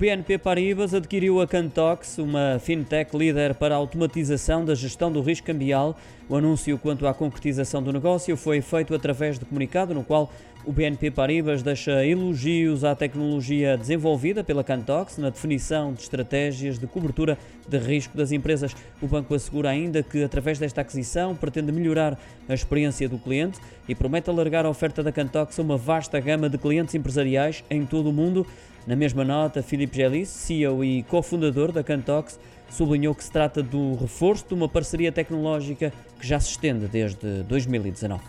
BNP Paribas adquiriu a Cantox, uma fintech líder para a automatização da gestão do risco cambial. O anúncio quanto à concretização do negócio foi feito através de comunicado no qual o BNP Paribas deixa elogios à tecnologia desenvolvida pela Cantox na definição de estratégias de cobertura de risco das empresas. O banco assegura ainda que, através desta aquisição, pretende melhorar a experiência do cliente e promete alargar a oferta da Cantox a uma vasta gama de clientes empresariais em todo o mundo. Na mesma nota, Filipe Gelis, CEO e cofundador da Cantox, sublinhou que se trata do reforço de uma parceria tecnológica que já se estende desde 2019.